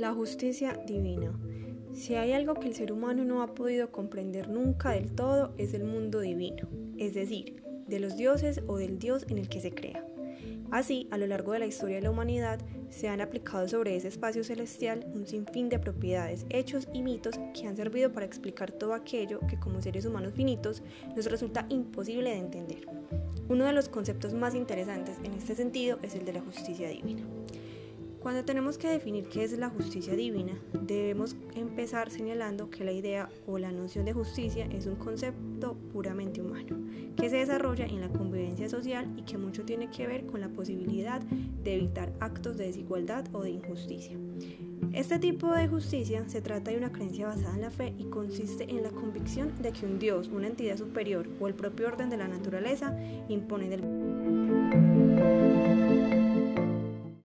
La justicia divina. Si hay algo que el ser humano no ha podido comprender nunca del todo es el mundo divino, es decir, de los dioses o del dios en el que se crea. Así, a lo largo de la historia de la humanidad, se han aplicado sobre ese espacio celestial un sinfín de propiedades, hechos y mitos que han servido para explicar todo aquello que como seres humanos finitos nos resulta imposible de entender. Uno de los conceptos más interesantes en este sentido es el de la justicia divina. Cuando tenemos que definir qué es la justicia divina, debemos empezar señalando que la idea o la noción de justicia es un concepto puramente humano, que se desarrolla en la convivencia social y que mucho tiene que ver con la posibilidad de evitar actos de desigualdad o de injusticia. Este tipo de justicia se trata de una creencia basada en la fe y consiste en la convicción de que un Dios, una entidad superior o el propio orden de la naturaleza imponen el